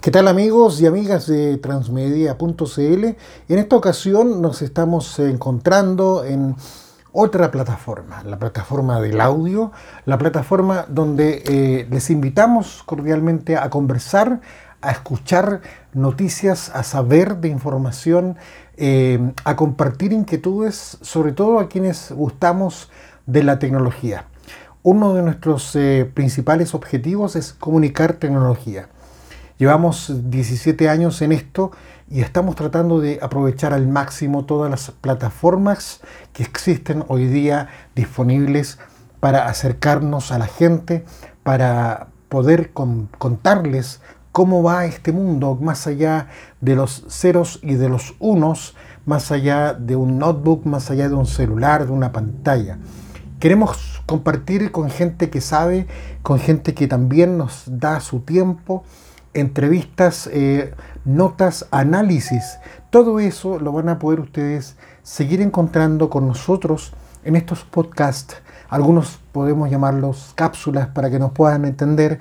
¿Qué tal amigos y amigas de transmedia.cl? En esta ocasión nos estamos encontrando en otra plataforma, la plataforma del audio, la plataforma donde eh, les invitamos cordialmente a conversar, a escuchar noticias, a saber de información, eh, a compartir inquietudes, sobre todo a quienes gustamos de la tecnología. Uno de nuestros eh, principales objetivos es comunicar tecnología. Llevamos 17 años en esto y estamos tratando de aprovechar al máximo todas las plataformas que existen hoy día disponibles para acercarnos a la gente, para poder contarles cómo va este mundo más allá de los ceros y de los unos, más allá de un notebook, más allá de un celular, de una pantalla. Queremos compartir con gente que sabe, con gente que también nos da su tiempo, entrevistas, eh, notas, análisis. Todo eso lo van a poder ustedes seguir encontrando con nosotros en estos podcasts. Algunos podemos llamarlos cápsulas para que nos puedan entender.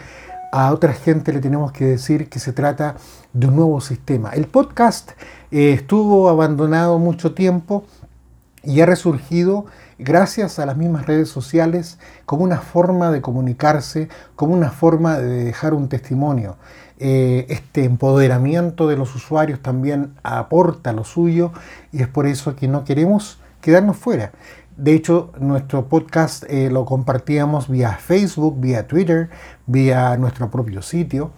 A otra gente le tenemos que decir que se trata de un nuevo sistema. El podcast eh, estuvo abandonado mucho tiempo y ha resurgido gracias a las mismas redes sociales como una forma de comunicarse, como una forma de dejar un testimonio. Eh, este empoderamiento de los usuarios también aporta lo suyo y es por eso que no queremos quedarnos fuera. De hecho, nuestro podcast eh, lo compartíamos vía Facebook, vía Twitter, vía nuestro propio sitio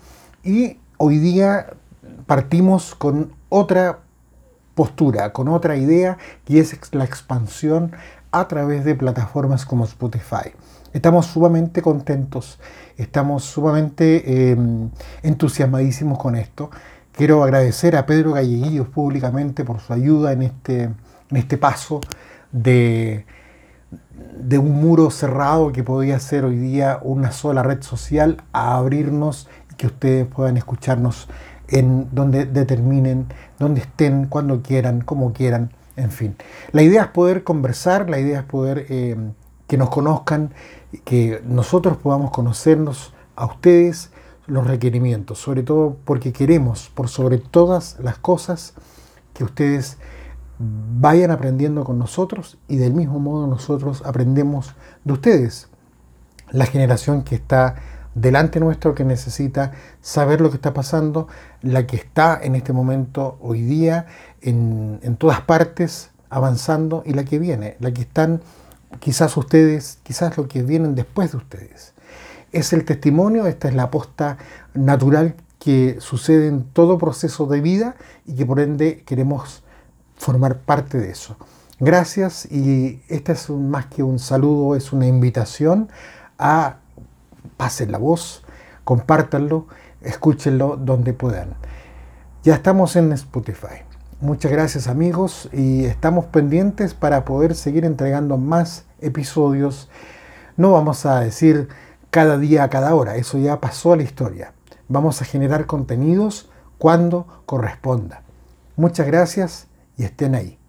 y hoy día partimos con otra postura, con otra idea y es la expansión a través de plataformas como Spotify. Estamos sumamente contentos, estamos sumamente em, entusiasmadísimos con esto. Quiero agradecer a Pedro Galleguillos públicamente por su ayuda en este, en este paso de, de un muro cerrado que podía ser hoy día una sola red social a abrirnos y que ustedes puedan escucharnos en donde determinen, donde estén, cuando quieran, como quieran, en fin. La idea es poder conversar, la idea es poder em, que nos conozcan que nosotros podamos conocernos a ustedes los requerimientos, sobre todo porque queremos, por sobre todas las cosas, que ustedes vayan aprendiendo con nosotros y del mismo modo nosotros aprendemos de ustedes, la generación que está delante nuestro, que necesita saber lo que está pasando, la que está en este momento hoy día en, en todas partes avanzando y la que viene, la que están quizás ustedes, quizás lo que vienen después de ustedes. Es el testimonio, esta es la aposta natural que sucede en todo proceso de vida y que por ende queremos formar parte de eso. Gracias y este es más que un saludo, es una invitación a pasen la voz, compártanlo, escúchenlo donde puedan. Ya estamos en Spotify. Muchas gracias amigos y estamos pendientes para poder seguir entregando más episodios. No vamos a decir cada día a cada hora, eso ya pasó a la historia. Vamos a generar contenidos cuando corresponda. Muchas gracias y estén ahí.